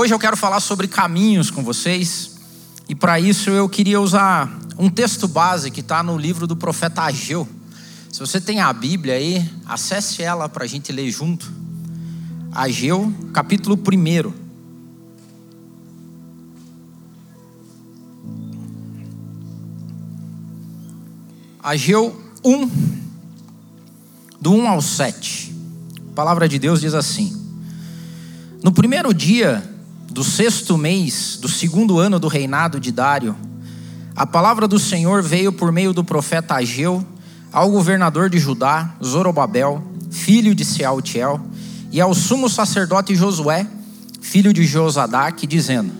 Hoje eu quero falar sobre caminhos com vocês, e para isso eu queria usar um texto base que está no livro do profeta Ageu. Se você tem a Bíblia aí, acesse ela para a gente ler junto. Ageu, capítulo 1. Ageu 1, do 1 ao 7. A palavra de Deus diz assim: No primeiro dia do sexto mês do segundo ano do reinado de Dário, a palavra do Senhor veio por meio do profeta Ageu ao governador de Judá, Zorobabel, filho de Sealtiel, e ao sumo sacerdote Josué, filho de Josadaque, dizendo: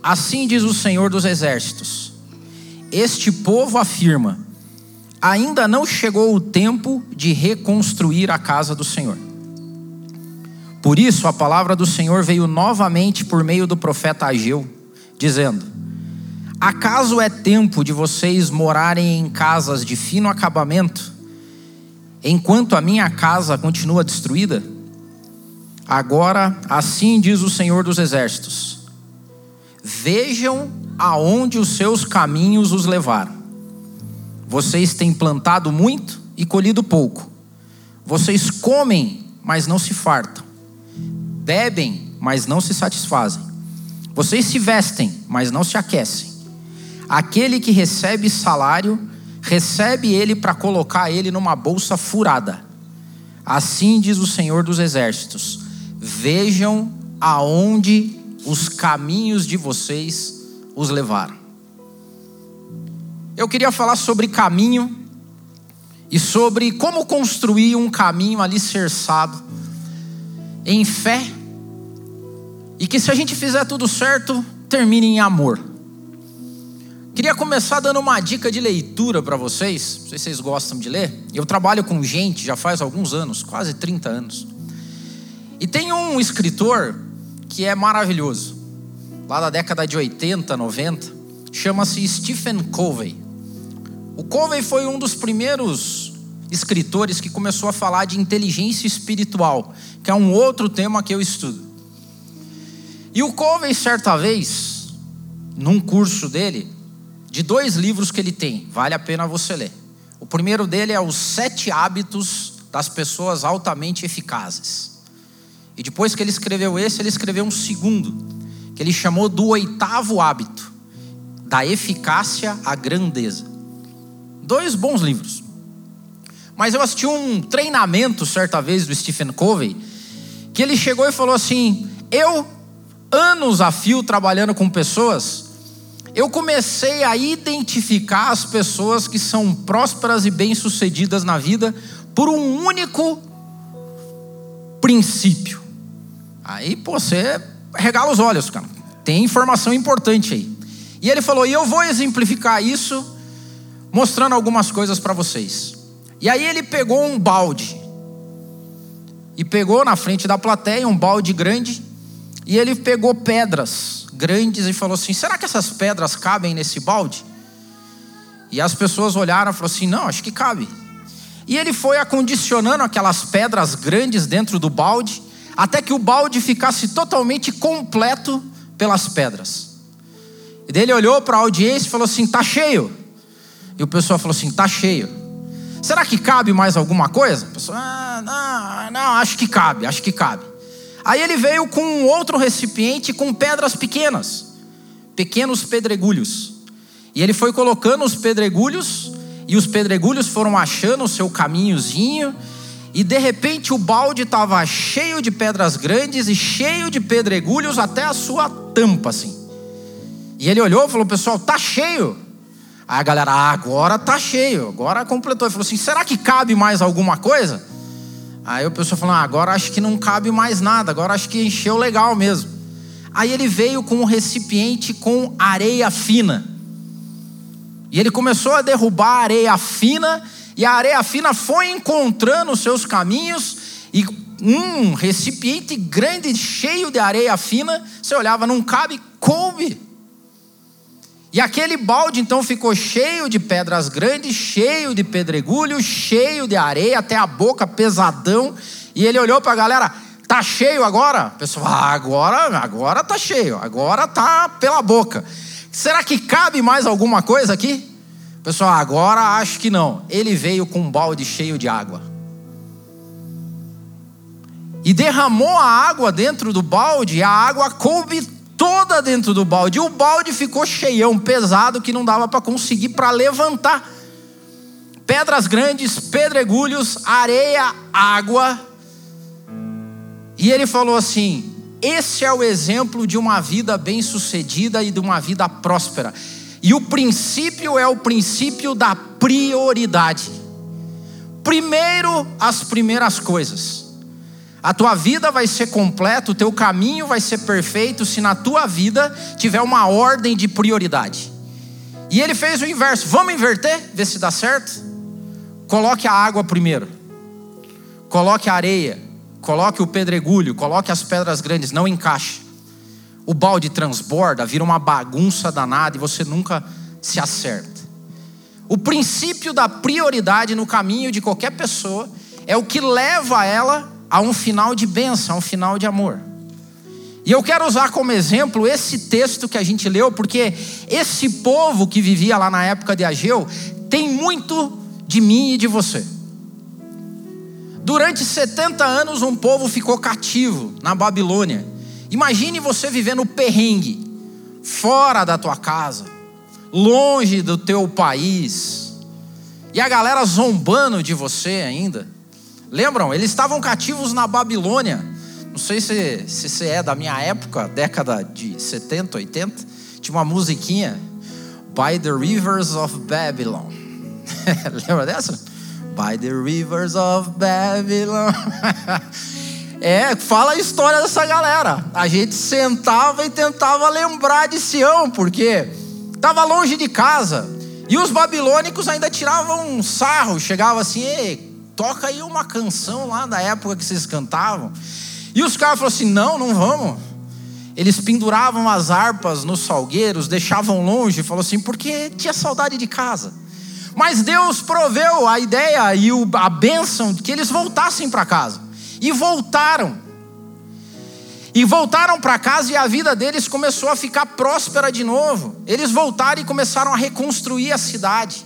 Assim diz o Senhor dos exércitos: Este povo afirma: Ainda não chegou o tempo de reconstruir a casa do Senhor. Por isso, a palavra do Senhor veio novamente por meio do profeta Ageu, dizendo: Acaso é tempo de vocês morarem em casas de fino acabamento, enquanto a minha casa continua destruída? Agora, assim diz o Senhor dos Exércitos: Vejam aonde os seus caminhos os levaram. Vocês têm plantado muito e colhido pouco. Vocês comem, mas não se fartam bebem, mas não se satisfazem. Vocês se vestem, mas não se aquecem. Aquele que recebe salário, recebe ele para colocar ele numa bolsa furada. Assim diz o Senhor dos Exércitos: Vejam aonde os caminhos de vocês os levaram. Eu queria falar sobre caminho e sobre como construir um caminho alicerçado em fé, e que se a gente fizer tudo certo, termine em amor. Queria começar dando uma dica de leitura para vocês. Não sei se vocês gostam de ler. Eu trabalho com gente já faz alguns anos, quase 30 anos. E tem um escritor que é maravilhoso, lá da década de 80, 90, chama-se Stephen Covey. O Covey foi um dos primeiros escritores que começou a falar de inteligência espiritual, que é um outro tema que eu estudo. E o Covey, certa vez, num curso dele, de dois livros que ele tem, vale a pena você ler. O primeiro dele é Os Sete Hábitos das Pessoas Altamente Eficazes. E depois que ele escreveu esse, ele escreveu um segundo, que ele chamou do oitavo hábito, da eficácia à grandeza. Dois bons livros. Mas eu assisti um treinamento certa vez do Stephen Covey, que ele chegou e falou assim: Eu, anos a fio trabalhando com pessoas, eu comecei a identificar as pessoas que são prósperas e bem-sucedidas na vida por um único princípio. Aí, pô, você regala os olhos, cara. Tem informação importante aí. E ele falou: e eu vou exemplificar isso mostrando algumas coisas para vocês. E aí ele pegou um balde. E pegou na frente da plateia um balde grande. E ele pegou pedras grandes e falou assim: será que essas pedras cabem nesse balde? E as pessoas olharam e falaram assim: não, acho que cabe. E ele foi acondicionando aquelas pedras grandes dentro do balde, até que o balde ficasse totalmente completo pelas pedras. E daí ele olhou para a audiência e falou assim: tá cheio. E o pessoal falou assim: tá cheio. Será que cabe mais alguma coisa? A pessoa, ah, não, não, acho que cabe, acho que cabe. Aí ele veio com outro recipiente com pedras pequenas, pequenos pedregulhos. E ele foi colocando os pedregulhos, e os pedregulhos foram achando o seu caminhozinho, e de repente o balde estava cheio de pedras grandes e cheio de pedregulhos até a sua tampa, assim. E ele olhou e falou: Pessoal, tá cheio. Aí a galera, ah, agora tá cheio, agora completou. Ele falou assim: será que cabe mais alguma coisa? Aí o pessoal falou: ah, agora acho que não cabe mais nada, agora acho que encheu legal mesmo. Aí ele veio com um recipiente com areia fina. E ele começou a derrubar a areia fina, e a areia fina foi encontrando seus caminhos, e um recipiente grande, cheio de areia fina, você olhava, não cabe, coube. E aquele balde então ficou cheio de pedras grandes, cheio de pedregulho, cheio de areia, até a boca pesadão. E ele olhou para a galera: Tá cheio agora? Pessoal, ah, agora, agora tá cheio, agora tá pela boca. Será que cabe mais alguma coisa aqui? Pessoal, agora acho que não. Ele veio com um balde cheio de água. E derramou a água dentro do balde, e a água coube toda dentro do balde. E o balde ficou cheião, pesado, que não dava para conseguir para levantar. Pedras grandes, pedregulhos, areia, água e ele falou assim: esse é o exemplo de uma vida bem-sucedida e de uma vida próspera. E o princípio é o princípio da prioridade. Primeiro, as primeiras coisas. A tua vida vai ser completa, o teu caminho vai ser perfeito se na tua vida tiver uma ordem de prioridade. E ele fez o inverso. Vamos inverter? Ver se dá certo? Coloque a água primeiro. Coloque a areia coloque o pedregulho, coloque as pedras grandes, não encaixe. O balde transborda, vira uma bagunça danada e você nunca se acerta. O princípio da prioridade no caminho de qualquer pessoa é o que leva ela a um final de bênção, a um final de amor. E eu quero usar como exemplo esse texto que a gente leu, porque esse povo que vivia lá na época de Ageu tem muito de mim e de você. Durante 70 anos, um povo ficou cativo na Babilônia. Imagine você vivendo perrengue, fora da tua casa, longe do teu país, e a galera zombando de você ainda. Lembram? Eles estavam cativos na Babilônia. Não sei se, se você é da minha época, década de 70, 80. Tinha uma musiquinha, By the Rivers of Babylon. Lembra dessa? By the rivers of Babylon. é, fala a história dessa galera. A gente sentava e tentava lembrar de Sião, porque estava longe de casa. E os babilônicos ainda tiravam um sarro, chegava assim, toca aí uma canção lá da época que vocês cantavam. E os caras falaram assim: não, não vamos. Eles penduravam as harpas nos salgueiros, deixavam longe, falou assim, porque tinha saudade de casa. Mas Deus proveu a ideia e a bênção de que eles voltassem para casa. E voltaram. E voltaram para casa e a vida deles começou a ficar próspera de novo. Eles voltaram e começaram a reconstruir a cidade.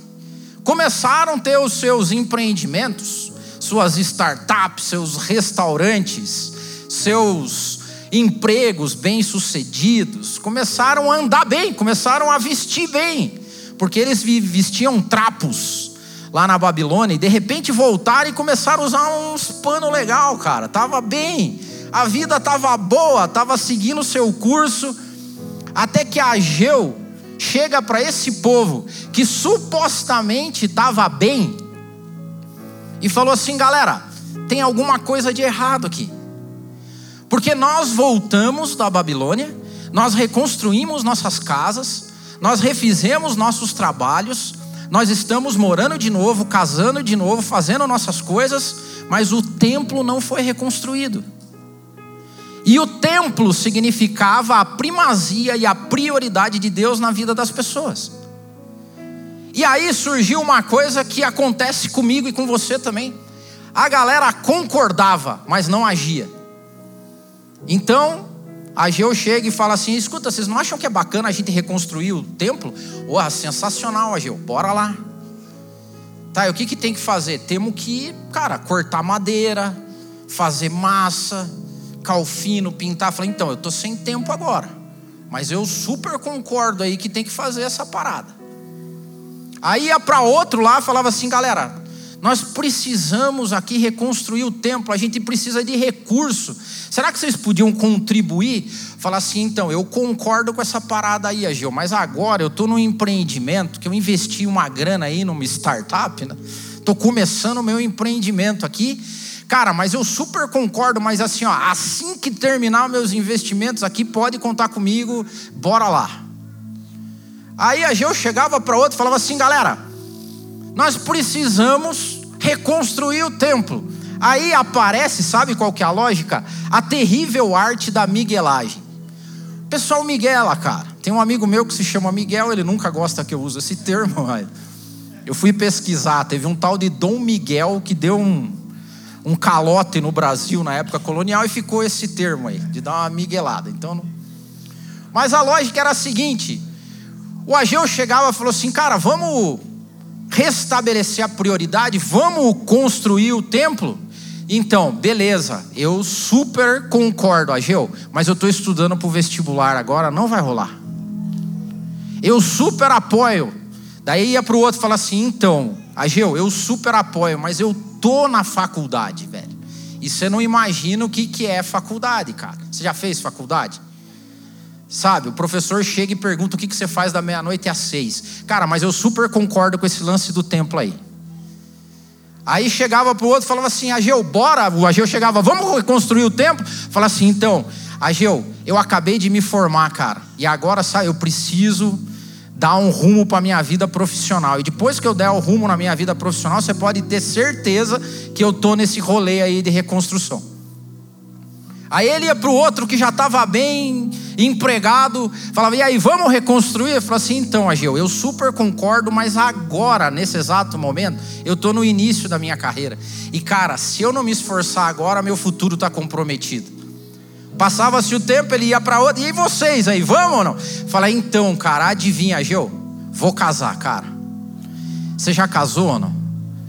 Começaram a ter os seus empreendimentos, suas startups, seus restaurantes, seus empregos bem-sucedidos. Começaram a andar bem, começaram a vestir bem porque eles vestiam trapos lá na Babilônia e de repente voltaram e começaram a usar uns pano legal, cara. Tava bem, a vida tava boa, tava seguindo o seu curso, até que Ageu chega para esse povo que supostamente estava bem e falou assim, galera, tem alguma coisa de errado aqui. Porque nós voltamos da Babilônia, nós reconstruímos nossas casas, nós refizemos nossos trabalhos, nós estamos morando de novo, casando de novo, fazendo nossas coisas, mas o templo não foi reconstruído. E o templo significava a primazia e a prioridade de Deus na vida das pessoas. E aí surgiu uma coisa que acontece comigo e com você também. A galera concordava, mas não agia. Então, Ageu chega e fala assim: escuta, vocês não acham que é bacana a gente reconstruir o templo? Oh, sensacional, Ageu, bora lá. Tá, e o que, que tem que fazer? Temos que, cara, cortar madeira, fazer massa, calfino, pintar. Falei, então, eu estou sem tempo agora. Mas eu super concordo aí que tem que fazer essa parada. Aí ia para outro lá, falava assim, galera, nós precisamos aqui reconstruir o templo, a gente precisa de recurso. Será que vocês podiam contribuir? Falar assim, então, eu concordo com essa parada aí, Agil, mas agora eu estou num empreendimento que eu investi uma grana aí numa startup, né? Estou começando o meu empreendimento aqui. Cara, mas eu super concordo, mas assim, ó, assim que terminar meus investimentos aqui, pode contar comigo, bora lá. Aí a Geu chegava para outro e falava assim, galera, nós precisamos reconstruir o templo. Aí aparece, sabe qual que é a lógica? A terrível arte da miguelagem. Pessoal Miguela, cara. Tem um amigo meu que se chama Miguel, ele nunca gosta que eu use esse termo, mas eu fui pesquisar, teve um tal de Dom Miguel que deu um, um calote no Brasil na época colonial e ficou esse termo aí, de dar uma miguelada. Então. Mas a lógica era a seguinte: o Ageu chegava e falou assim, cara, vamos restabelecer a prioridade, vamos construir o templo. Então, beleza, eu super concordo, Ageu, mas eu estou estudando para o vestibular agora, não vai rolar. Eu super apoio. Daí ia para o outro e fala assim: então, Ageu, eu super apoio, mas eu tô na faculdade, velho. E você não imagina o que, que é faculdade, cara. Você já fez faculdade? Sabe, o professor chega e pergunta o que, que você faz da meia-noite às seis. Cara, mas eu super concordo com esse lance do templo aí. Aí chegava para o outro e falava assim: Ageu, bora. O Ageu chegava, vamos reconstruir o templo? Fala assim: então, Ageu, eu acabei de me formar, cara. E agora, sabe, eu preciso dar um rumo para a minha vida profissional. E depois que eu der o rumo na minha vida profissional, você pode ter certeza que eu tô nesse rolê aí de reconstrução. Aí ele ia para o outro que já estava bem empregado, falava, e aí, vamos reconstruir? Eu falava assim, então, Ageu, eu super concordo, mas agora, nesse exato momento, eu estou no início da minha carreira. E cara, se eu não me esforçar agora, meu futuro está comprometido. Passava-se o tempo, ele ia para outra. E vocês aí, vamos ou não? Falei, então, cara, adivinha, Geu? Vou casar, cara. Você já casou ou não?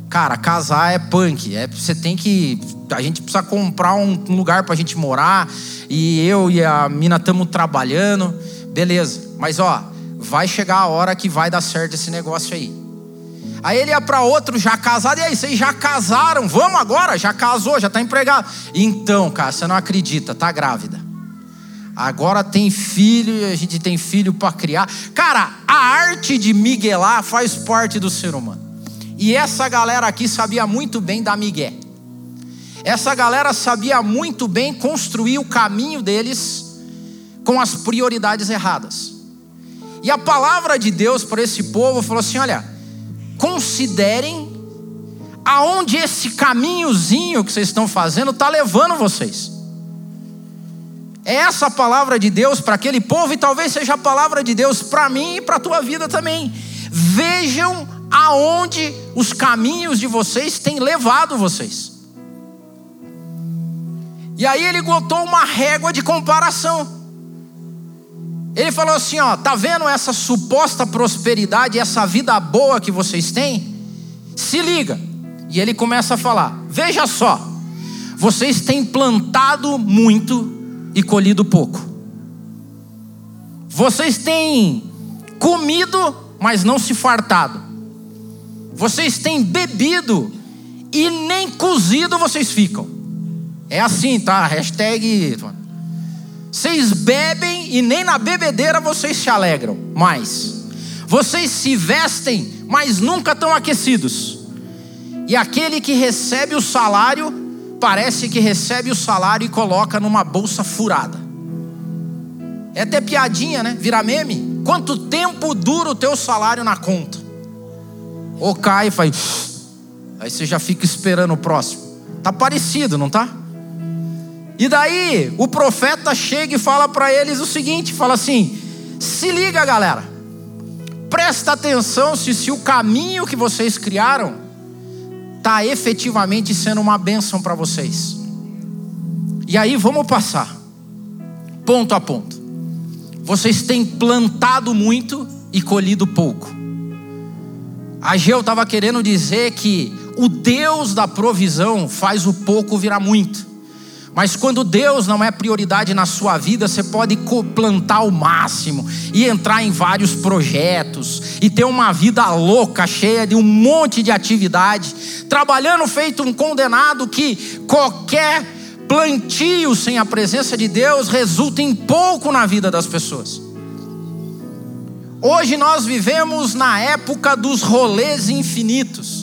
Cara, casar é punk. É, você tem que. A gente precisa comprar um, um lugar para a gente morar. E eu e a mina estamos trabalhando. Beleza. Mas ó, vai chegar a hora que vai dar certo esse negócio aí. Aí ele ia para outro já casado, e aí, vocês já casaram? Vamos agora? Já casou, já está empregado. Então, cara, você não acredita, tá grávida. Agora tem filho, a gente tem filho para criar. Cara, a arte de miguelar faz parte do ser humano. E essa galera aqui sabia muito bem da migué. Essa galera sabia muito bem construir o caminho deles com as prioridades erradas. E a palavra de Deus para esse povo falou assim: olha considerem aonde esse caminhozinho que vocês estão fazendo está levando vocês. É essa a palavra de Deus para aquele povo e talvez seja a palavra de Deus para mim e para a tua vida também. Vejam aonde os caminhos de vocês têm levado vocês. E aí ele botou uma régua de comparação. Ele falou assim: ó, tá vendo essa suposta prosperidade, essa vida boa que vocês têm? Se liga. E ele começa a falar: veja só, vocês têm plantado muito e colhido pouco. Vocês têm comido, mas não se fartado. Vocês têm bebido e nem cozido vocês ficam. É assim, tá? Hashtag vocês bebem e nem na bebedeira vocês se alegram mais. Vocês se vestem, mas nunca estão aquecidos. E aquele que recebe o salário, parece que recebe o salário e coloca numa bolsa furada. É até piadinha, né? Vira meme. Quanto tempo dura o teu salário na conta? Ou cai e faz. Aí você já fica esperando o próximo. Tá parecido, não tá? E daí o profeta chega e fala para eles o seguinte: fala assim, se liga galera, presta atenção se, se o caminho que vocês criaram está efetivamente sendo uma bênção para vocês. E aí vamos passar, ponto a ponto. Vocês têm plantado muito e colhido pouco. Ageu estava querendo dizer que o Deus da provisão faz o pouco virar muito. Mas quando Deus não é prioridade na sua vida, você pode plantar o máximo e entrar em vários projetos e ter uma vida louca, cheia de um monte de atividade, trabalhando feito um condenado que qualquer plantio sem a presença de Deus resulta em pouco na vida das pessoas. Hoje nós vivemos na época dos rolês infinitos.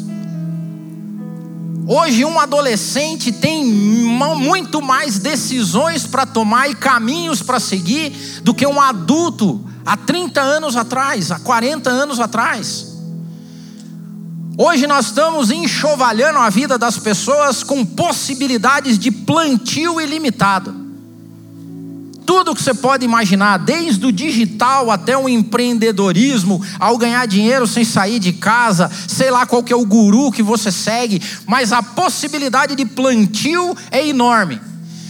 Hoje, um adolescente tem muito mais decisões para tomar e caminhos para seguir do que um adulto há 30 anos atrás, há 40 anos atrás. Hoje nós estamos enxovalhando a vida das pessoas com possibilidades de plantio ilimitado. Tudo que você pode imaginar, desde o digital até o empreendedorismo, ao ganhar dinheiro sem sair de casa, sei lá qual que é o guru que você segue, mas a possibilidade de plantio é enorme.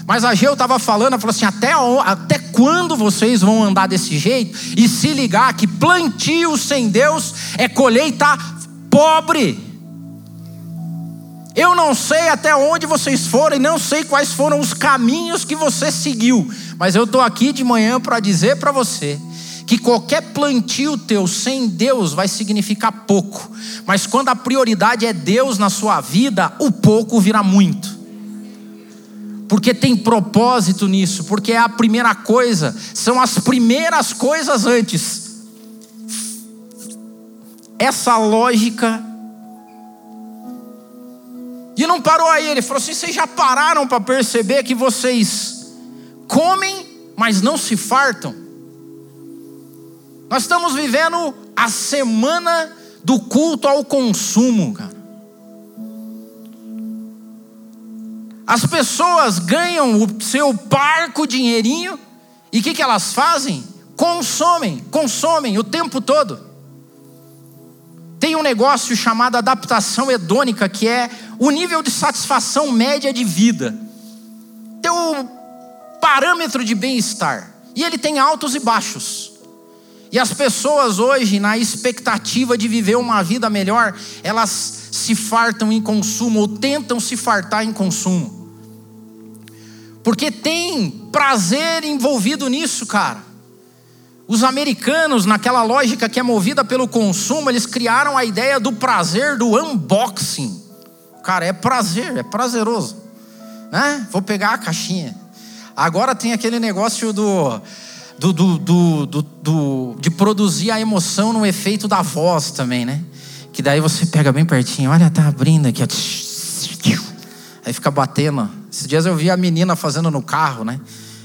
Mas a Geu estava falando, ela falou assim: até, até quando vocês vão andar desse jeito e se ligar que plantio sem Deus é colheita pobre? Eu não sei até onde vocês foram e não sei quais foram os caminhos que você seguiu, mas eu estou aqui de manhã para dizer para você que qualquer plantio teu sem Deus vai significar pouco, mas quando a prioridade é Deus na sua vida, o pouco virá muito. Porque tem propósito nisso, porque é a primeira coisa, são as primeiras coisas antes. Essa lógica. E não parou aí, ele falou assim: vocês já pararam para perceber que vocês comem, mas não se fartam? Nós estamos vivendo a semana do culto ao consumo, cara. As pessoas ganham o seu parco dinheirinho e o que, que elas fazem? Consomem, consomem o tempo todo. Tem um negócio chamado adaptação hedônica, que é o nível de satisfação média de vida. Teu parâmetro de bem-estar. E ele tem altos e baixos. E as pessoas hoje, na expectativa de viver uma vida melhor, elas se fartam em consumo ou tentam se fartar em consumo. Porque tem prazer envolvido nisso, cara. Os americanos, naquela lógica que é movida pelo consumo, eles criaram a ideia do prazer do unboxing. Cara, é prazer, é prazeroso. Né? Vou pegar a caixinha. Agora tem aquele negócio do, do, do, do, de produzir a emoção no efeito da voz também, né? Que daí você pega bem pertinho, olha, tá abrindo aqui. Aí fica batendo. Esses dias eu vi a menina fazendo no carro, né?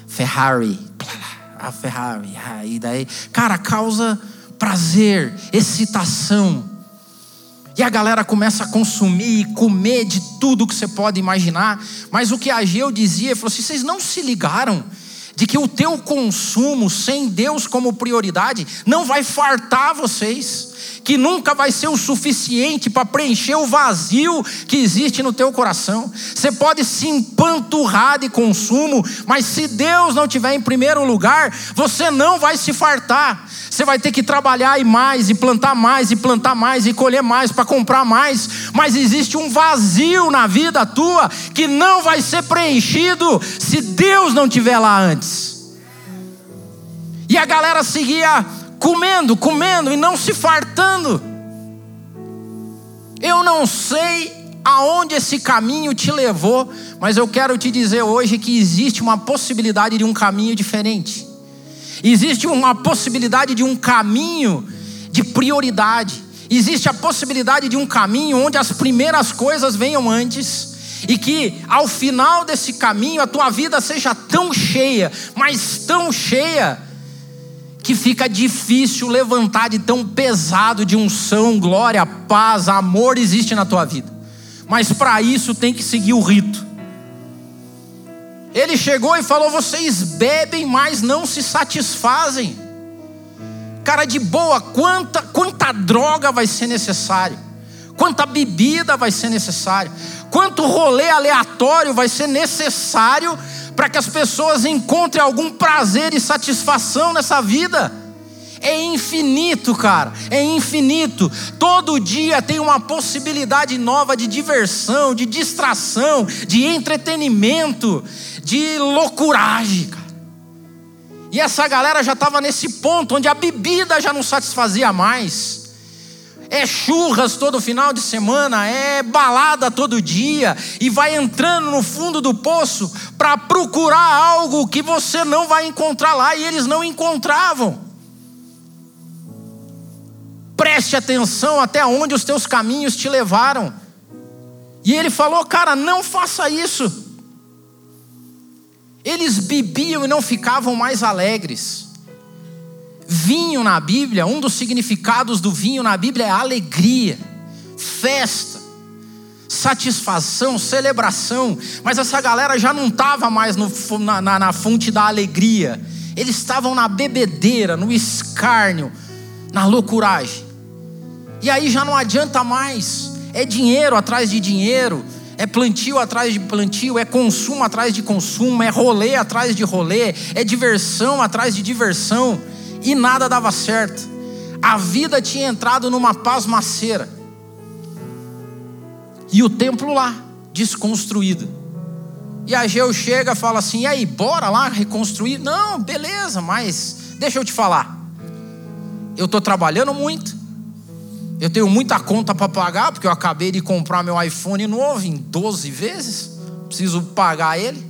Ferrari. A Ferrari. Aí daí, cara, causa prazer, excitação. E a galera começa a consumir e comer de tudo que você pode imaginar. Mas o que a Geu dizia, ele falou assim: vocês não se ligaram de que o teu consumo sem Deus como prioridade não vai fartar vocês que nunca vai ser o suficiente para preencher o vazio que existe no teu coração. Você pode se empanturrar de consumo, mas se Deus não tiver em primeiro lugar, você não vai se fartar. Você vai ter que trabalhar e mais, e plantar mais, e plantar mais, e colher mais, para comprar mais. Mas existe um vazio na vida tua que não vai ser preenchido se Deus não tiver lá antes. E a galera seguia comendo, comendo e não se fartando. Eu não sei aonde esse caminho te levou, mas eu quero te dizer hoje que existe uma possibilidade de um caminho diferente. Existe uma possibilidade de um caminho de prioridade. Existe a possibilidade de um caminho onde as primeiras coisas venham antes e que ao final desse caminho a tua vida seja tão cheia, mas tão cheia que fica difícil levantar de tão pesado de unção, glória, paz, amor existe na tua vida. Mas para isso tem que seguir o rito. Ele chegou e falou: vocês bebem, mas não se satisfazem. Cara de boa, quanta, quanta droga vai ser necessário? Quanta bebida vai ser necessário? Quanto rolê aleatório vai ser necessário para que as pessoas encontrem algum prazer e satisfação nessa vida. É infinito, cara, é infinito. Todo dia tem uma possibilidade nova de diversão, de distração, de entretenimento, de loucuragem, cara. E essa galera já estava nesse ponto onde a bebida já não satisfazia mais é churras todo final de semana, é balada todo dia, e vai entrando no fundo do poço para procurar algo que você não vai encontrar lá, e eles não encontravam. Preste atenção até onde os teus caminhos te levaram. E ele falou, cara, não faça isso. Eles bebiam e não ficavam mais alegres. Vinho na Bíblia, um dos significados do vinho na Bíblia é alegria, festa. satisfação, celebração, mas essa galera já não estava mais no, na, na, na fonte da alegria, eles estavam na bebedeira, no escárnio, na loucuragem. E aí já não adianta mais, é dinheiro atrás de dinheiro, é plantio atrás de plantio, é consumo atrás de consumo, é rolê atrás de rolê, é diversão atrás de diversão, e nada dava certo. A vida tinha entrado numa pasmaceira. E o templo lá, desconstruído. E Ageu chega e fala assim: e aí, bora lá reconstruir? Não, beleza, mas deixa eu te falar. Eu estou trabalhando muito, eu tenho muita conta para pagar, porque eu acabei de comprar meu iPhone novo em 12 vezes, preciso pagar ele.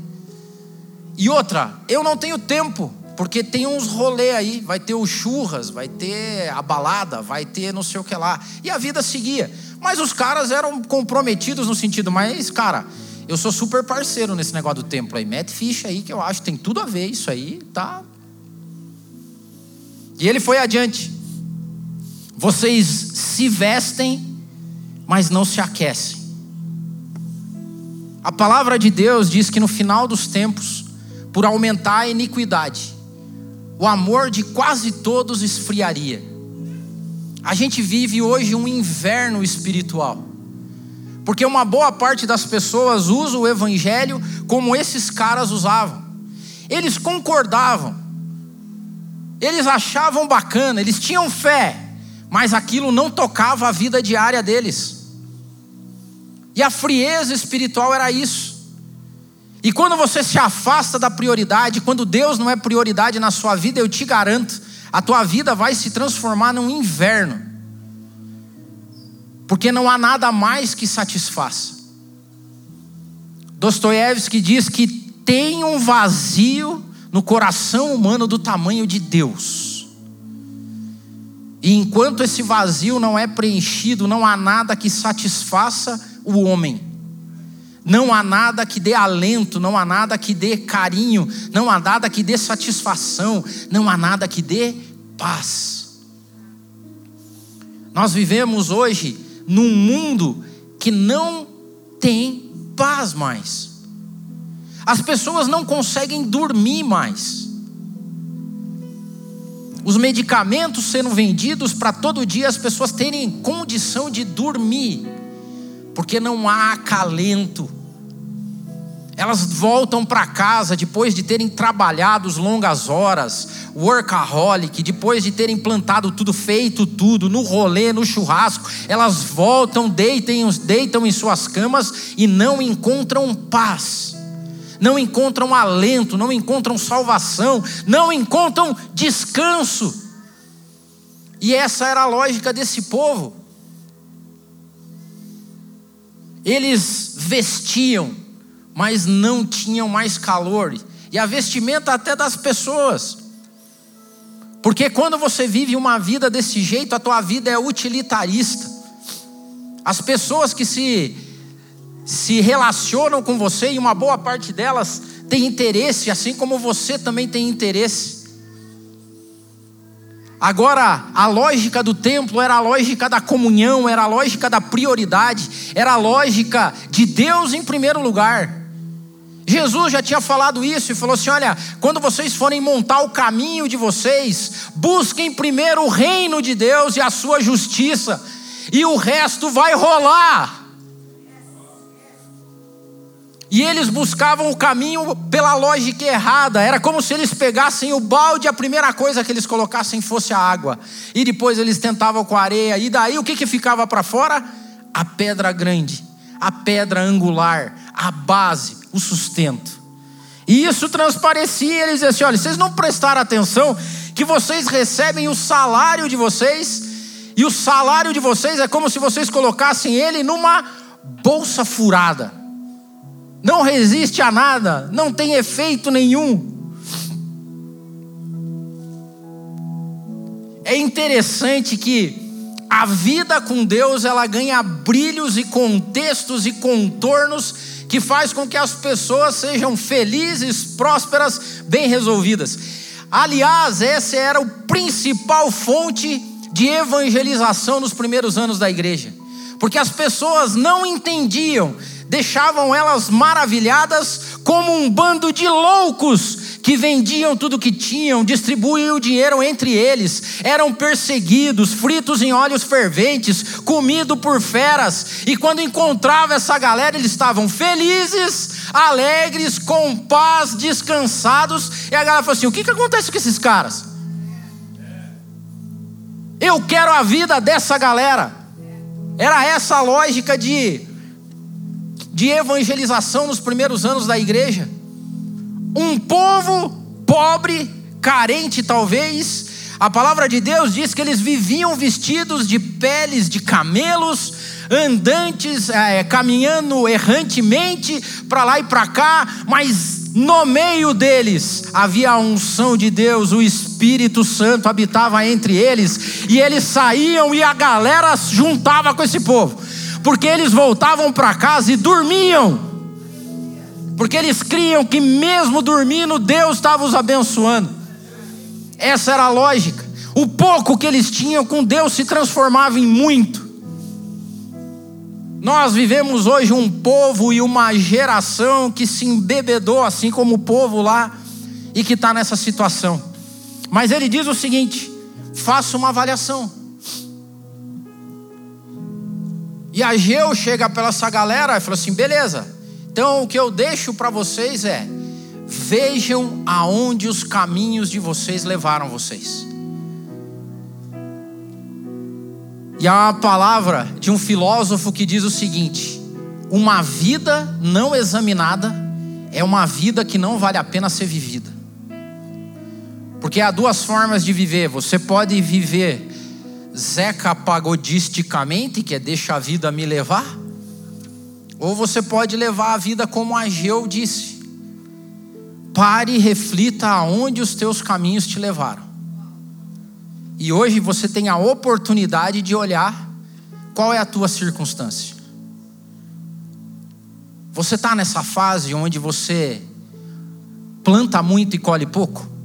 E outra, eu não tenho tempo, porque tem uns rolê aí, vai ter o churras, vai ter a balada, vai ter não sei o que lá. E a vida seguia. Mas os caras eram comprometidos no sentido, mas, cara, eu sou super parceiro nesse negócio do templo aí. Mete ficha aí que eu acho tem tudo a ver isso aí, tá? E ele foi adiante. Vocês se vestem, mas não se aquecem. A palavra de Deus diz que no final dos tempos, por aumentar a iniquidade, o amor de quase todos esfriaria. A gente vive hoje um inverno espiritual. Porque uma boa parte das pessoas usa o evangelho como esses caras usavam. Eles concordavam. Eles achavam bacana, eles tinham fé, mas aquilo não tocava a vida diária deles. E a frieza espiritual era isso. E quando você se afasta da prioridade, quando Deus não é prioridade na sua vida, eu te garanto, a tua vida vai se transformar num inverno. Porque não há nada mais que satisfaça. Dostoiévski diz que tem um vazio no coração humano do tamanho de Deus. E enquanto esse vazio não é preenchido, não há nada que satisfaça o homem. Não há nada que dê alento, não há nada que dê carinho, não há nada que dê satisfação, não há nada que dê paz. Nós vivemos hoje num mundo que não tem paz mais. As pessoas não conseguem dormir mais. Os medicamentos sendo vendidos para todo dia as pessoas terem condição de dormir, porque não há acalento elas voltam para casa depois de terem trabalhado longas horas, workaholic, depois de terem plantado tudo, feito tudo, no rolê, no churrasco, elas voltam, deitam, deitam em suas camas e não encontram paz, não encontram alento, não encontram salvação, não encontram descanso. E essa era a lógica desse povo. Eles vestiam mas não tinham mais calor, e a vestimenta até das pessoas. Porque quando você vive uma vida desse jeito, a tua vida é utilitarista. As pessoas que se se relacionam com você, e uma boa parte delas tem interesse, assim como você também tem interesse. Agora, a lógica do templo era a lógica da comunhão, era a lógica da prioridade, era a lógica de Deus em primeiro lugar. Jesus já tinha falado isso e falou assim: olha, quando vocês forem montar o caminho de vocês, busquem primeiro o reino de Deus e a sua justiça, e o resto vai rolar. E eles buscavam o caminho pela lógica errada. Era como se eles pegassem o balde, a primeira coisa que eles colocassem fosse a água. E depois eles tentavam com a areia. E daí o que, que ficava para fora? A pedra grande, a pedra angular, a base o sustento. E isso transparecia, eles diziam assim: olha, vocês não prestaram atenção que vocês recebem o salário de vocês, e o salário de vocês é como se vocês colocassem ele numa bolsa furada. Não resiste a nada, não tem efeito nenhum. É interessante que a vida com Deus ela ganha brilhos e contextos e contornos que faz com que as pessoas sejam felizes, prósperas, bem resolvidas. Aliás, essa era a principal fonte de evangelização nos primeiros anos da igreja. porque as pessoas não entendiam, deixavam elas maravilhadas como um bando de loucos que vendiam tudo que tinham, distribuíam o dinheiro entre eles, eram perseguidos, fritos em óleos ferventes, comidos por feras, e quando encontrava essa galera, eles estavam felizes, alegres, com paz, descansados, e a galera falou assim: o que, que acontece com esses caras? Eu quero a vida dessa galera. Era essa a lógica de, de evangelização nos primeiros anos da igreja um povo pobre, carente talvez. A palavra de Deus diz que eles viviam vestidos de peles de camelos, andantes, é, caminhando errantemente para lá e para cá, mas no meio deles havia a unção de Deus, o Espírito Santo habitava entre eles, e eles saíam e a galera juntava com esse povo, porque eles voltavam para casa e dormiam porque eles criam que mesmo dormindo, Deus estava os abençoando. Essa era a lógica. O pouco que eles tinham com Deus se transformava em muito. Nós vivemos hoje um povo e uma geração que se embebedou, assim como o povo lá, e que está nessa situação. Mas ele diz o seguinte: faça uma avaliação. E a Geu chega pela essa galera e fala assim: beleza, então, o que eu deixo para vocês é: vejam aonde os caminhos de vocês levaram vocês. E há uma palavra de um filósofo que diz o seguinte: uma vida não examinada é uma vida que não vale a pena ser vivida. Porque há duas formas de viver. Você pode viver zeca pagodisticamente, que é deixa a vida me levar, ou você pode levar a vida como Ageu disse. Pare e reflita aonde os teus caminhos te levaram. E hoje você tem a oportunidade de olhar qual é a tua circunstância. Você está nessa fase onde você planta muito e colhe pouco?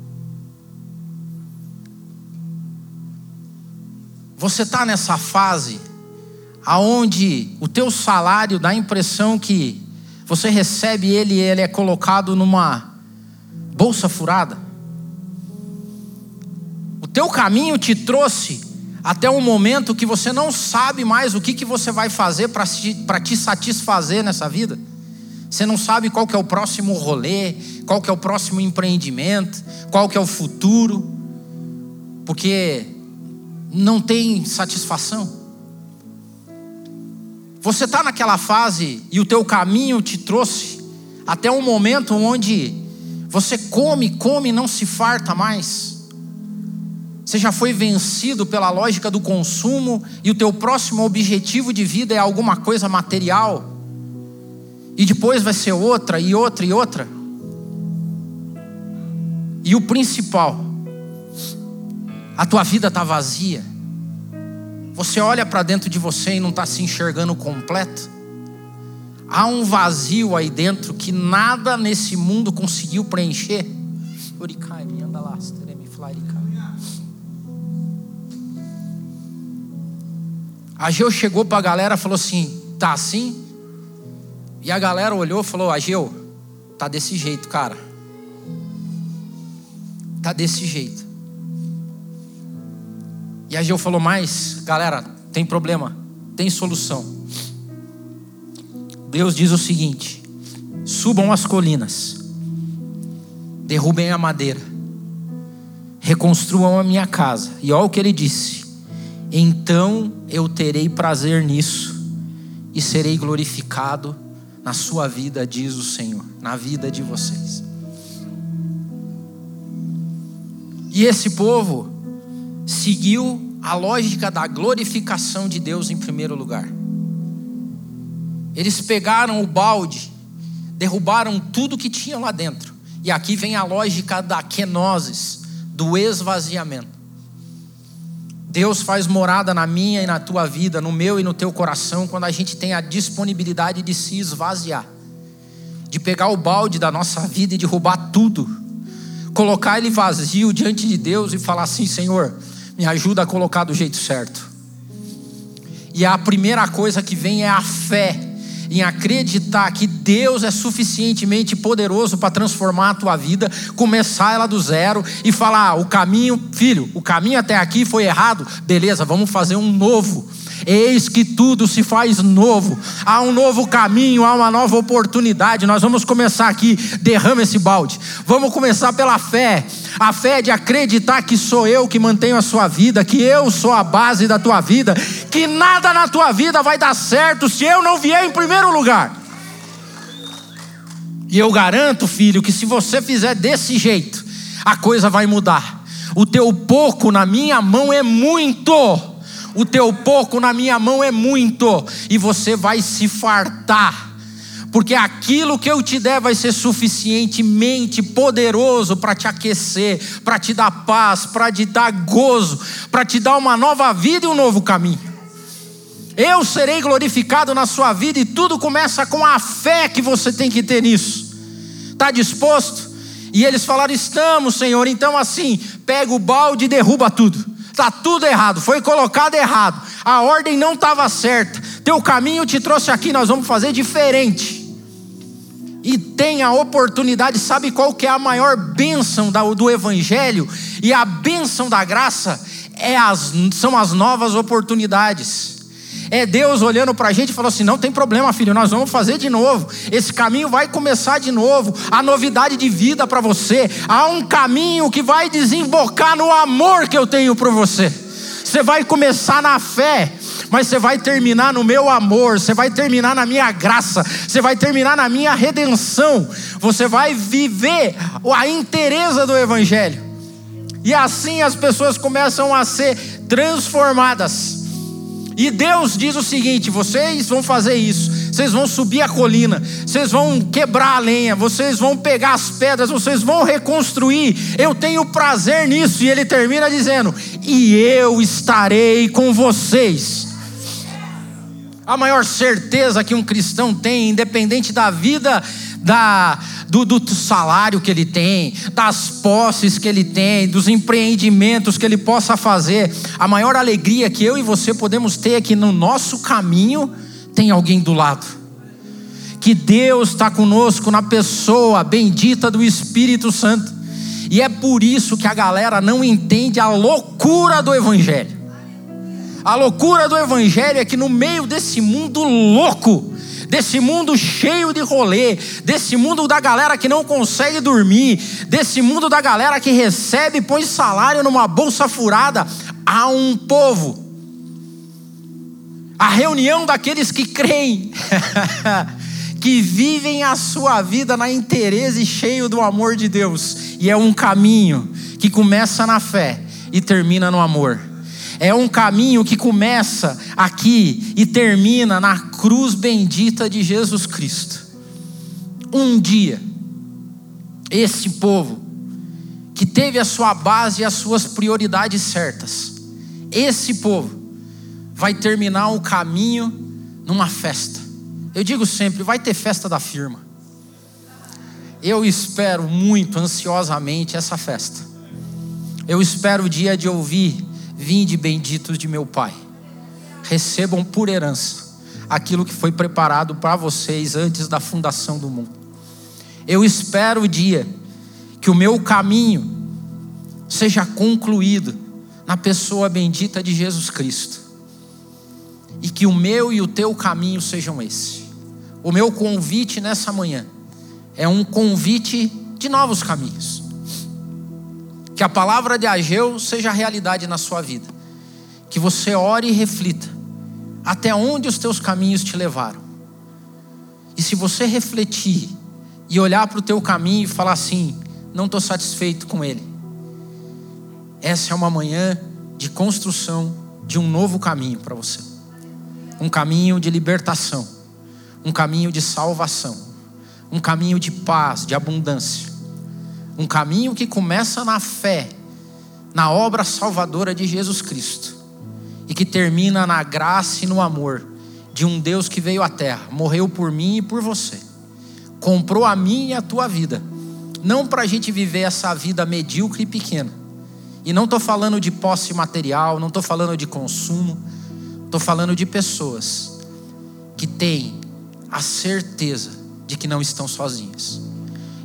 Você está nessa fase aonde o teu salário dá a impressão que você recebe ele e ele é colocado numa bolsa furada. O teu caminho te trouxe até um momento que você não sabe mais o que, que você vai fazer para te satisfazer nessa vida. Você não sabe qual que é o próximo rolê, qual que é o próximo empreendimento, qual que é o futuro, porque não tem satisfação. Você está naquela fase e o teu caminho te trouxe até um momento onde você come, come e não se farta mais. Você já foi vencido pela lógica do consumo e o teu próximo objetivo de vida é alguma coisa material. E depois vai ser outra e outra e outra. E o principal, a tua vida está vazia. Você olha para dentro de você e não está se enxergando completo? Há um vazio aí dentro que nada nesse mundo conseguiu preencher. Ageu chegou para a galera e falou assim: tá assim? E a galera olhou e falou: Ageu, tá desse jeito, cara. Tá desse jeito. E a Geu falou: Mas, galera, tem problema, tem solução. Deus diz o seguinte: subam as colinas, derrubem a madeira, reconstruam a minha casa. E olha o que ele disse: Então eu terei prazer nisso e serei glorificado na sua vida, diz o Senhor, na vida de vocês. E esse povo seguiu a lógica da glorificação de Deus em primeiro lugar. Eles pegaram o balde, derrubaram tudo que tinha lá dentro. E aqui vem a lógica da kenosis, do esvaziamento. Deus faz morada na minha e na tua vida, no meu e no teu coração, quando a gente tem a disponibilidade de se esvaziar, de pegar o balde da nossa vida e derrubar tudo, colocar ele vazio diante de Deus e falar assim: Senhor, me ajuda a colocar do jeito certo. E a primeira coisa que vem é a fé em acreditar que Deus é suficientemente poderoso para transformar a tua vida, começar ela do zero e falar: ah, o caminho, filho, o caminho até aqui foi errado, beleza, vamos fazer um novo. Eis que tudo se faz novo, há um novo caminho, há uma nova oportunidade. Nós vamos começar aqui, derrama esse balde. Vamos começar pela fé. A fé de acreditar que sou eu que mantenho a sua vida, que eu sou a base da tua vida, que nada na tua vida vai dar certo se eu não vier em primeiro lugar. E eu garanto, filho, que se você fizer desse jeito, a coisa vai mudar. O teu pouco na minha mão é muito o teu pouco na minha mão é muito, e você vai se fartar, porque aquilo que eu te der vai ser suficientemente poderoso para te aquecer, para te dar paz, para te dar gozo, para te dar uma nova vida e um novo caminho. Eu serei glorificado na sua vida e tudo começa com a fé que você tem que ter nisso. Está disposto? E eles falaram: Estamos, Senhor. Então, assim, pega o balde e derruba tudo. Está tudo errado, foi colocado errado, a ordem não estava certa. Teu caminho te trouxe aqui, nós vamos fazer diferente. E tem a oportunidade, sabe qual que é a maior bênção do Evangelho? E a bênção da graça é as, são as novas oportunidades. É Deus olhando para a gente e falou assim: não tem problema, filho, nós vamos fazer de novo. Esse caminho vai começar de novo. A novidade de vida para você. Há um caminho que vai desembocar no amor que eu tenho por você. Você vai começar na fé, mas você vai terminar no meu amor, você vai terminar na minha graça, você vai terminar na minha redenção. Você vai viver a inteireza do Evangelho. E assim as pessoas começam a ser transformadas. E Deus diz o seguinte: vocês vão fazer isso, vocês vão subir a colina, vocês vão quebrar a lenha, vocês vão pegar as pedras, vocês vão reconstruir. Eu tenho prazer nisso. E ele termina dizendo: e eu estarei com vocês. A maior certeza que um cristão tem, independente da vida da, do, do, salário que ele tem, das posses que ele tem, dos empreendimentos que ele possa fazer. A maior alegria que eu e você podemos ter é que no nosso caminho tem alguém do lado. Que Deus está conosco na pessoa bendita do Espírito Santo. E é por isso que a galera não entende a loucura do Evangelho. A loucura do Evangelho é que no meio desse mundo louco, desse mundo cheio de rolê, desse mundo da galera que não consegue dormir, desse mundo da galera que recebe e põe salário numa bolsa furada, há um povo. A reunião daqueles que creem, que vivem a sua vida na interesse e cheio do amor de Deus, e é um caminho que começa na fé e termina no amor. É um caminho que começa aqui e termina na cruz bendita de Jesus Cristo. Um dia, esse povo, que teve a sua base e as suas prioridades certas, esse povo vai terminar o caminho numa festa. Eu digo sempre: vai ter festa da firma. Eu espero muito ansiosamente essa festa. Eu espero o dia de ouvir Vinde benditos de meu Pai, recebam por herança aquilo que foi preparado para vocês antes da fundação do mundo. Eu espero o dia que o meu caminho seja concluído na pessoa bendita de Jesus Cristo. E que o meu e o teu caminho sejam esse. O meu convite nessa manhã é um convite de novos caminhos. Que a palavra de Ageu seja realidade na sua vida. Que você ore e reflita até onde os teus caminhos te levaram. E se você refletir e olhar para o teu caminho e falar assim: não estou satisfeito com ele. Essa é uma manhã de construção de um novo caminho para você. Um caminho de libertação, um caminho de salvação, um caminho de paz, de abundância um caminho que começa na fé, na obra salvadora de Jesus Cristo, e que termina na graça e no amor de um Deus que veio à terra, morreu por mim e por você, comprou a minha e a tua vida, não para a gente viver essa vida medíocre e pequena. E não estou falando de posse material, não estou falando de consumo, estou falando de pessoas que têm a certeza de que não estão sozinhas,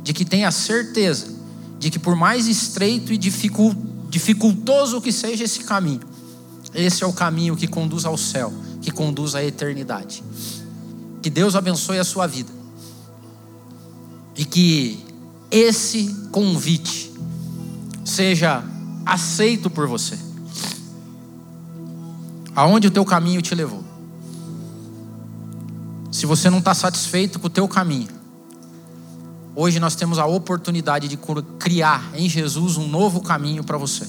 de que têm a certeza de que por mais estreito e dificultoso que seja esse caminho, esse é o caminho que conduz ao céu, que conduz à eternidade. Que Deus abençoe a sua vida. E que esse convite seja aceito por você. Aonde o teu caminho te levou. Se você não está satisfeito com o teu caminho, hoje nós temos a oportunidade de criar em Jesus um novo caminho para você.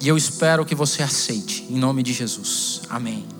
E eu espero que você aceite, em nome de Jesus. Amém.